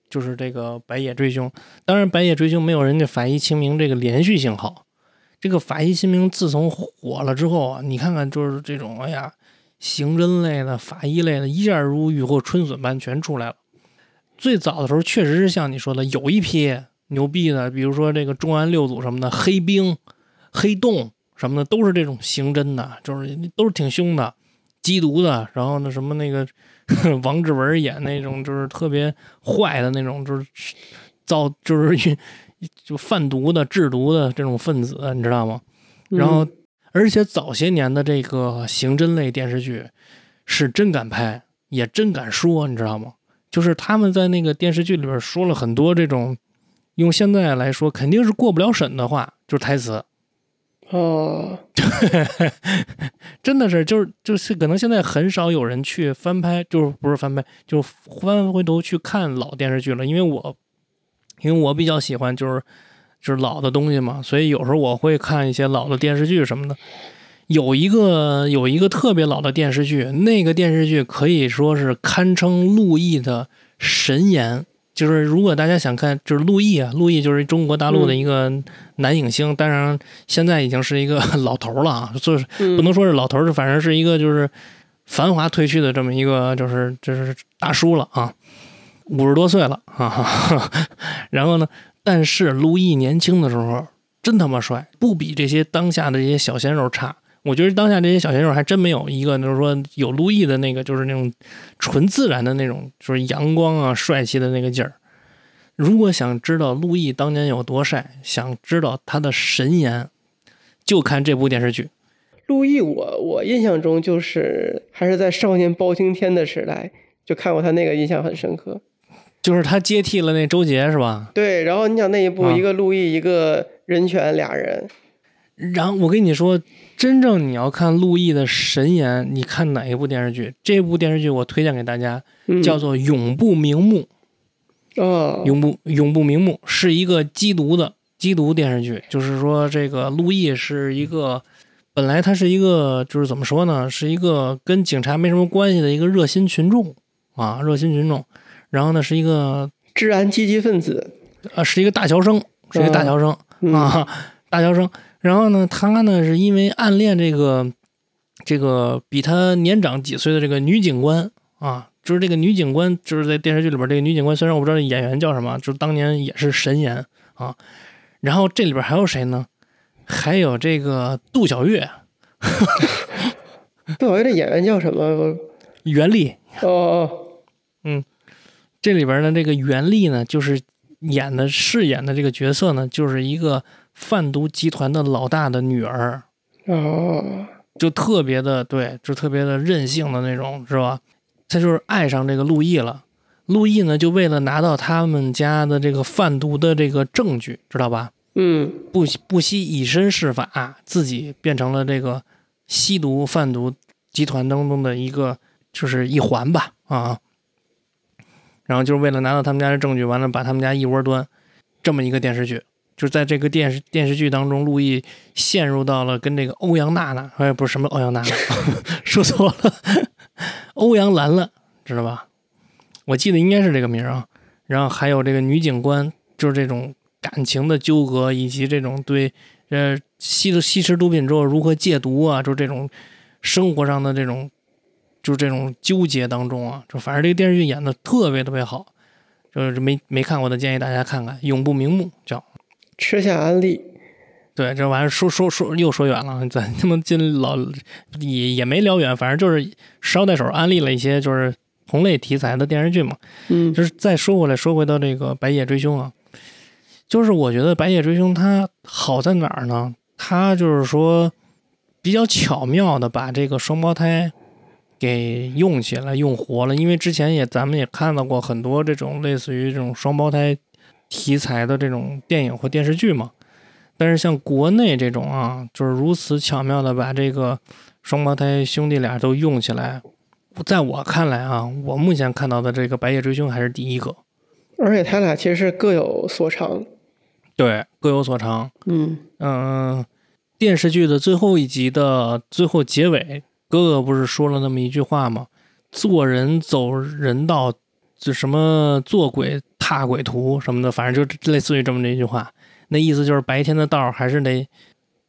就是这个白夜追凶。当然，白夜追凶没有人家法医秦明这个连续性好。这个法医秦明自从火了之后啊，你看看就是这种，哎呀，刑侦类的、法医类的，一下如雨后春笋般全出来了。最早的时候确实是像你说的，有一批牛逼的，比如说这个重案六组什么的，黑冰、黑洞什么的，都是这种刑侦的，就是都是挺凶的。缉毒的，然后那什么那个 王志文演那种就是特别坏的那种，就是造就是就贩毒的、制毒的这种分子，你知道吗？然后而且早些年的这个刑侦类电视剧是真敢拍，也真敢说，你知道吗？就是他们在那个电视剧里边说了很多这种用现在来说肯定是过不了审的话，就是台词。哦，真的是，就是就是可能现在很少有人去翻拍，就是不是翻拍，就翻回头去看老电视剧了。因为我，因为我比较喜欢就是就是老的东西嘛，所以有时候我会看一些老的电视剧什么的。有一个有一个特别老的电视剧，那个电视剧可以说是堪称陆毅的神颜。就是如果大家想看，就是陆毅啊，陆毅就是中国大陆的一个男影星，当然现在已经是一个 老头了啊，就是不能说是老头，是反正是一个就是繁华褪去的这么一个就是就是大叔了啊，五十多岁了啊。然后呢，但是陆毅年轻的时候真他妈帅，不比这些当下的这些小鲜肉差。我觉得当下这些小鲜肉还真没有一个，就是说有陆毅的那个，就是那种纯自然的那种，就是阳光啊、帅气的那个劲儿。如果想知道陆毅当年有多帅，想知道他的神颜，就看这部电视剧。陆毅，我我印象中就是还是在《少年包青天》的时代就看过他那个，印象很深刻。就是他接替了那周杰，是吧？对。然后你想那一部，一个陆毅，一个人泉，俩人。然后我跟你说。真正你要看陆毅的神颜，你看哪一部电视剧？这部电视剧我推荐给大家，叫做《永不瞑目》。哦，永不永不瞑目是一个缉毒的缉毒电视剧，就是说这个陆毅是一个，本来他是一个，就是怎么说呢，是一个跟警察没什么关系的一个热心群众啊，热心群众。然后呢，是一个治安积极分子，啊，是一个大学生，是一个大学生啊，大学生。然后呢，他呢是因为暗恋这个这个比他年长几岁的这个女警官啊，就是这个女警官，就是在电视剧里边这个女警官，虽然我不知道演员叫什么，就是当年也是神颜啊。然后这里边还有谁呢？还有这个杜小月。杜小月这演员叫什么？袁立。哦哦。嗯，这里边的这个袁立呢，就是演的饰演的这个角色呢，就是一个。贩毒集团的老大的女儿，哦，就特别的对，就特别的任性的那种，是吧？他就是爱上这个陆毅了。陆毅呢，就为了拿到他们家的这个贩毒的这个证据，知道吧？嗯，不不惜以身试法，自己变成了这个吸毒贩毒集团当中的一个，就是一环吧，啊。然后就是为了拿到他们家的证据，完了把他们家一窝端。这么一个电视剧，就在这个电视电视剧当中，陆毅陷入到了跟这个欧阳娜娜，哎，不是什么欧阳娜娜，说错了，欧阳兰兰，知道吧？我记得应该是这个名啊。然后还有这个女警官，就是这种感情的纠葛，以及这种对呃吸的吸食毒品之后如何戒毒啊，就这种生活上的这种，就这种纠结当中啊，就反正这个电视剧演的特别特别好。就是没没看过的，建议大家看看《永不瞑目》，叫吃下安利。对，这玩意儿说说说又说远了，咱他妈进老也也没聊远，反正就是捎带手安利了一些就是同类题材的电视剧嘛。嗯，就是再说回来，说回到这个《白夜追凶》啊，就是我觉得《白夜追凶》它好在哪儿呢？它就是说比较巧妙的把这个双胞胎。给用起来，用活了。因为之前也咱们也看到过很多这种类似于这种双胞胎题材的这种电影或电视剧嘛。但是像国内这种啊，就是如此巧妙的把这个双胞胎兄弟俩都用起来，在我看来啊，我目前看到的这个《白夜追凶》还是第一个。而且他俩其实是各有所长。对，各有所长。嗯嗯，电视剧的最后一集的最后结尾。哥哥不是说了那么一句话吗？做人走人道，就什么做鬼踏鬼图什么的，反正就类似于这么一句话。那意思就是白天的道还是得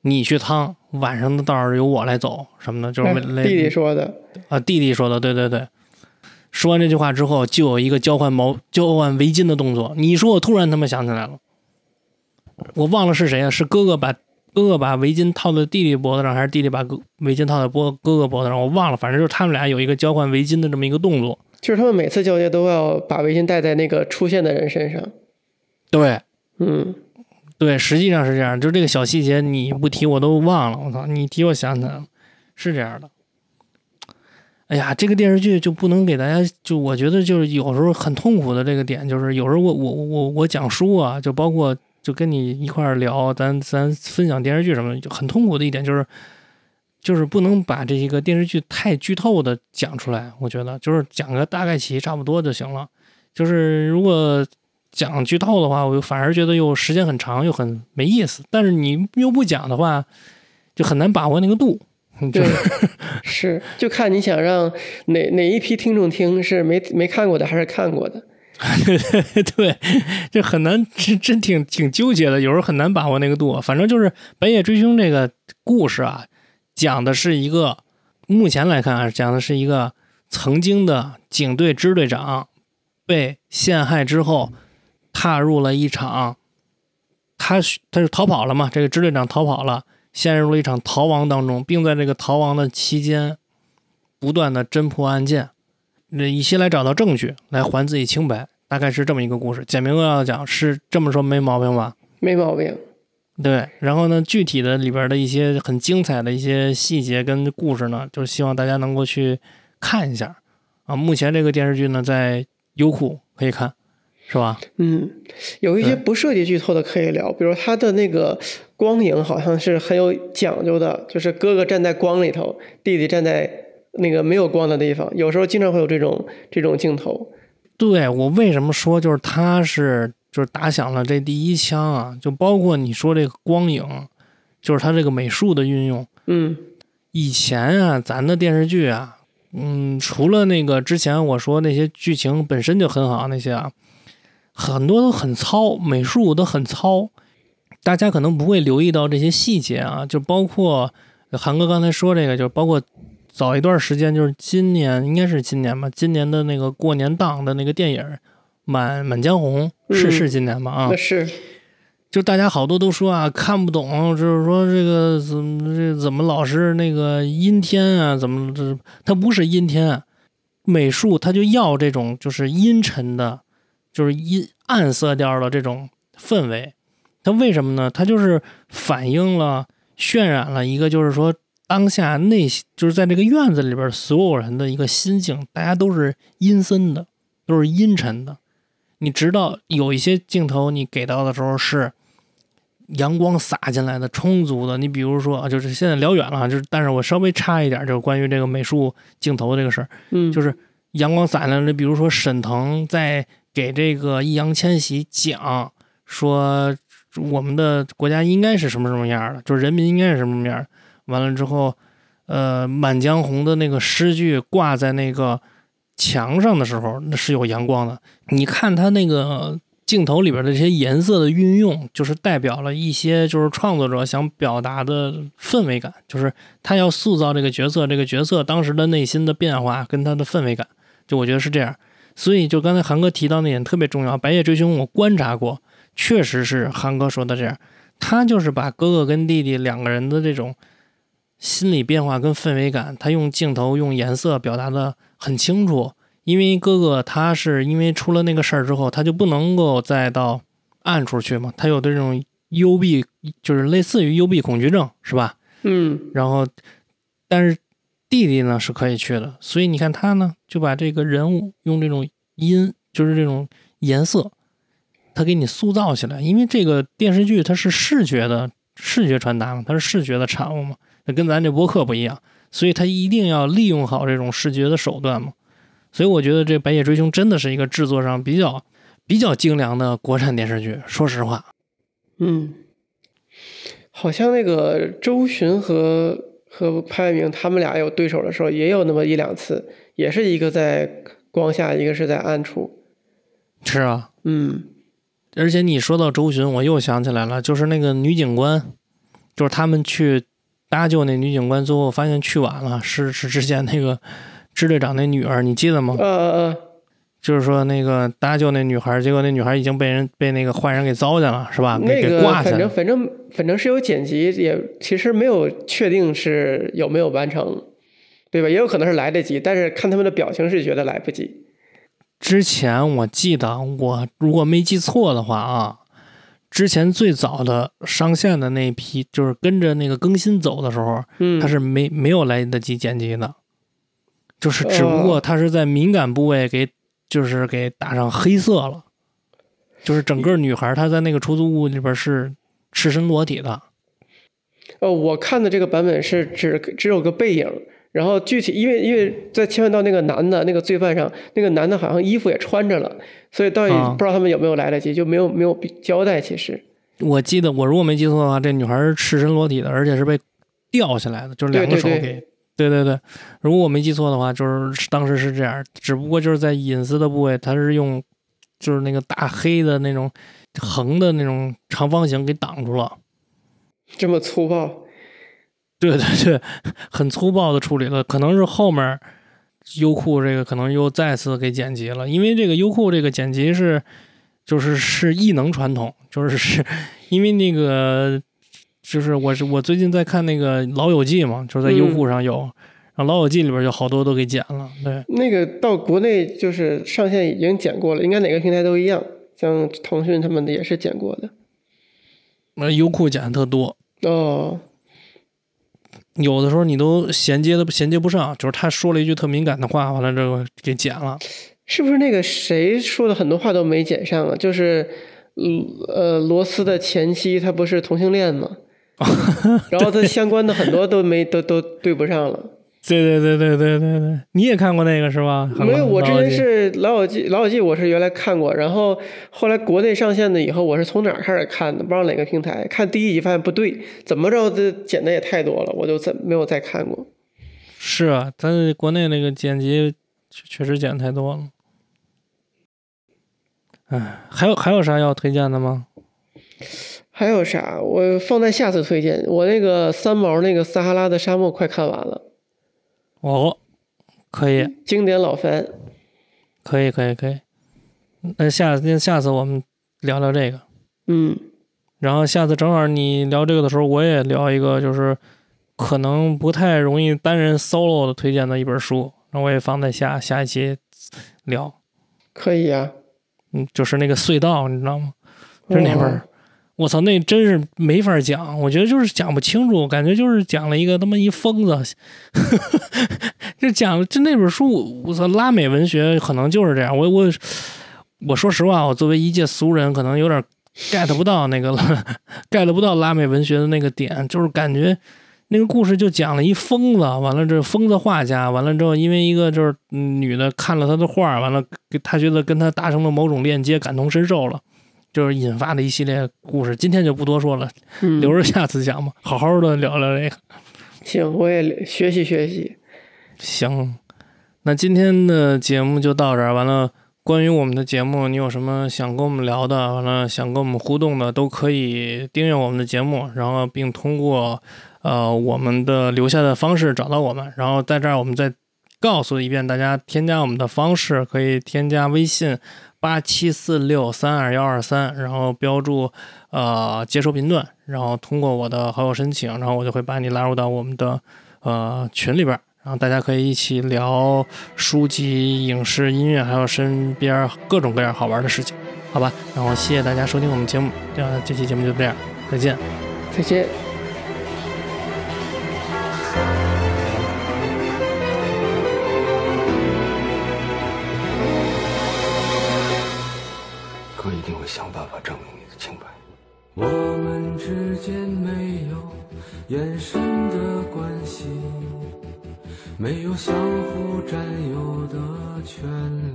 你去趟，晚上的道由我来走什么的。就是弟弟说的啊，弟弟说的，对对对。说完这句话之后，就有一个交换毛交换围巾的动作。你说我突然他妈想起来了，我忘了是谁啊？是哥哥把。哥哥把围巾套在弟弟脖子上，还是弟弟把哥围巾套在脖哥哥脖子上？我忘了，反正就是他们俩有一个交换围巾的这么一个动作。就是他们每次交接都要把围巾戴在那个出现的人身上。对，嗯，对，实际上是这样。就这个小细节，你不提我都忘了。我操，你提我想起来了，是这样的。哎呀，这个电视剧就不能给大家，就我觉得就是有时候很痛苦的这个点，就是有时候我我我我讲书啊，就包括。就跟你一块儿聊，咱咱分享电视剧什么的，就很痛苦的一点就是，就是不能把这一个电视剧太剧透的讲出来。我觉得就是讲个大概齐差不多就行了。就是如果讲剧透的话，我反而觉得又时间很长，又很没意思。但是你又不讲的话，就很难把握那个度。对 是就看你想让哪哪一批听众听，是没没看过的还是看过的。对，这很难，真真挺挺纠结的，有时候很难把握那个度。反正就是《白夜追凶》这个故事啊，讲的是一个，目前来看啊，讲的是一个曾经的警队支队长被陷害之后，踏入了一场，他他就逃跑了嘛，这个支队长逃跑了，陷入了一场逃亡当中，并在这个逃亡的期间，不断的侦破案件。那一些来找到证据，来还自己清白，大概是这么一个故事。简明扼要讲是这么说，没毛病吧？没毛病。对，然后呢，具体的里边的一些很精彩的一些细节跟故事呢，就是希望大家能够去看一下啊。目前这个电视剧呢，在优酷可以看，是吧？嗯，有一些不涉及剧透的可以聊，比如它的那个光影好像是很有讲究的，就是哥哥站在光里头，弟弟站在。那个没有光的地方，有时候经常会有这种这种镜头。对我为什么说就是他是就是打响了这第一枪啊？就包括你说这个光影，就是它这个美术的运用。嗯，以前啊，咱的电视剧啊，嗯，除了那个之前我说那些剧情本身就很好那些啊，很多都很糙，美术都很糙，大家可能不会留意到这些细节啊。就包括韩哥刚才说这个，就是包括。早一段时间，就是今年，应该是今年吧。今年的那个过年档的那个电影《满满江红》是是今年吗？啊，是。就大家好多都说啊，看不懂，就是说这个怎么这怎么老是那个阴天啊？怎么这它不是阴天，啊美术它就要这种就是阴沉的，就是阴暗色调的这种氛围。它为什么呢？它就是反映了、渲染了一个，就是说。当下内就是在这个院子里边，所有人的一个心境，大家都是阴森的，都是阴沉的。你直到有一些镜头你给到的时候是阳光洒进来的充足的。你比如说啊，就是现在聊远了，就是但是我稍微差一点，就是关于这个美术镜头这个事儿，嗯，就是阳光洒进来的。比如说沈腾在给这个易烊千玺讲说我们的国家应该是什么什么样的，就是人民应该是什么什么样。完了之后，呃，《满江红》的那个诗句挂在那个墙上的时候，那是有阳光的。你看他那个。镜头里边的这些颜色的运用，就是代表了一些就是创作者想表达的氛围感，就是他要塑造这个角色，这个角色当时的内心的变化跟他的氛围感，就我觉得是这样。所以就刚才韩哥提到那点特别重要，《白夜追凶》我观察过，确实是韩哥说的这样，他就是把哥哥跟弟弟两个人的这种心理变化跟氛围感，他用镜头用颜色表达的很清楚。因为哥哥他是因为出了那个事儿之后，他就不能够再到暗处去嘛，他有这种幽闭，就是类似于幽闭恐惧症，是吧？嗯。然后，但是弟弟呢是可以去的，所以你看他呢就把这个人物用这种音，就是这种颜色，他给你塑造起来。因为这个电视剧它是视觉的视觉传达嘛，它是视觉的产物嘛，那跟咱这播客不一样，所以他一定要利用好这种视觉的手段嘛。所以我觉得这《白夜追凶》真的是一个制作上比较比较精良的国产电视剧。说实话，嗯，好像那个周巡和和潘粤明他们俩有对手的时候，也有那么一两次，也是一个在光下，一个是在暗处。是啊，嗯。而且你说到周巡，我又想起来了，就是那个女警官，就是他们去搭救那女警官，最后发现去晚了，是是之前那个。支队长那女儿，你记得吗？嗯嗯嗯，就是说那个搭救那女孩，结果那女孩已经被人被那个坏人给糟践了，是吧？那个反正反正反正是有剪辑，也其实没有确定是有没有完成，对吧？也有可能是来得及，但是看他们的表情是觉得来不及。之前我记得我如果没记错的话啊，之前最早的上线的那一批就是跟着那个更新走的时候，嗯，他是没没有来得及剪辑的。就是只不过他是在敏感部位给，就是给打上黑色了，就是整个女孩她在那个出租屋里边是赤身裸体的。呃，我看的这个版本是只只有个背影，然后具体因为因为在切换到那个男的那个罪犯上，那个男的好像衣服也穿着了，所以到底不知道他们有没有来得及，就没有没有交代。其实我记得我如果没记错的话，这女孩是赤身裸体的，而且是被吊下来的，就是两个手给。对对对，如果我没记错的话，就是当时是这样，只不过就是在隐私的部位，他是用就是那个大黑的那种横的那种长方形给挡住了，这么粗暴？对对对，很粗暴的处理了。可能是后面优酷这个可能又再次给剪辑了，因为这个优酷这个剪辑是就是是异能传统，就是是因为那个。就是我是我最近在看那个《老友记》嘛，就是在优酷上有，然后《老友记》里边有好多都给剪了。对，那个到国内就是上线已经剪过了，应该哪个平台都一样，像腾讯他们的也是剪过的。那优酷剪的特多哦，有的时候你都衔接的衔接不上，就是他说了一句特敏感的话，完了之后给剪了。是不是那个谁说的很多话都没剪上啊？就是，呃，罗斯的前妻他不是同性恋吗？然后她相关的很多都没都都对不上了。对对对对对对对，你也看过那个是吧？没有，我之前是《老友记》，《老友记》我是原来看过，然后后来国内上线的以后，我是从哪儿开始看的？不知道哪个平台看第一集发现不对，怎么着这剪的也太多了，我就再没有再看过。是啊，咱国内那个剪辑确实剪太多了。哎，还有还有啥要推荐的吗？还有啥？我放在下次推荐。我那个三毛那个撒哈拉的沙漠快看完了。哦，可以，经典老番。可以，可以，可以。那下那下次我们聊聊这个。嗯。然后下次正好你聊这个的时候，我也聊一个，就是可能不太容易单人 solo 的推荐的一本书，那我也放在下下一期聊。可以呀。嗯，就是那个隧道，你知道吗？就是那本？我操，那真是没法讲，我觉得就是讲不清楚，感觉就是讲了一个他妈一疯子，就讲就那本书，我操，拉美文学可能就是这样。我我我说实话，我作为一介俗人，可能有点 get 不到那个了 get 不到拉美文学的那个点，就是感觉那个故事就讲了一疯子，完了这疯子画家，完了之后因为一个就是女的看了他的画，完了他觉得跟他达成了某种链接，感同身受了。就是引发的一系列故事。今天就不多说了，嗯，留着下次讲吧，好好的聊聊这个。行，我也学习学习。行，那今天的节目就到这儿。完了，关于我们的节目，你有什么想跟我们聊的，完了想跟我们互动的，都可以订阅我们的节目，然后并通过呃我们的留下的方式找到我们。然后在这儿，我们再告诉一遍大家，添加我们的方式可以添加微信八七四六三二幺二三，然后标注呃接收频段，然后通过我的好友申请，然后我就会把你拉入到我们的呃群里边儿。然后大家可以一起聊书籍、影视、音乐，还有身边各种各样好玩的事情，好吧？然后谢谢大家收听我们节目，这样这期节目就这样，再见。再见。我们之间没有眼神的关系，没有相互占有的权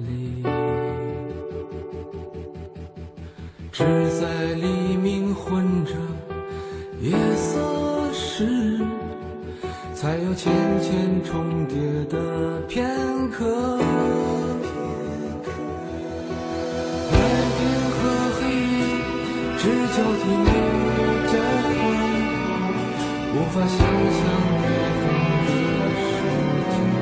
利，只在黎明混着夜色时，才有浅浅重叠的片交替没有交换，无法想象对方的世界。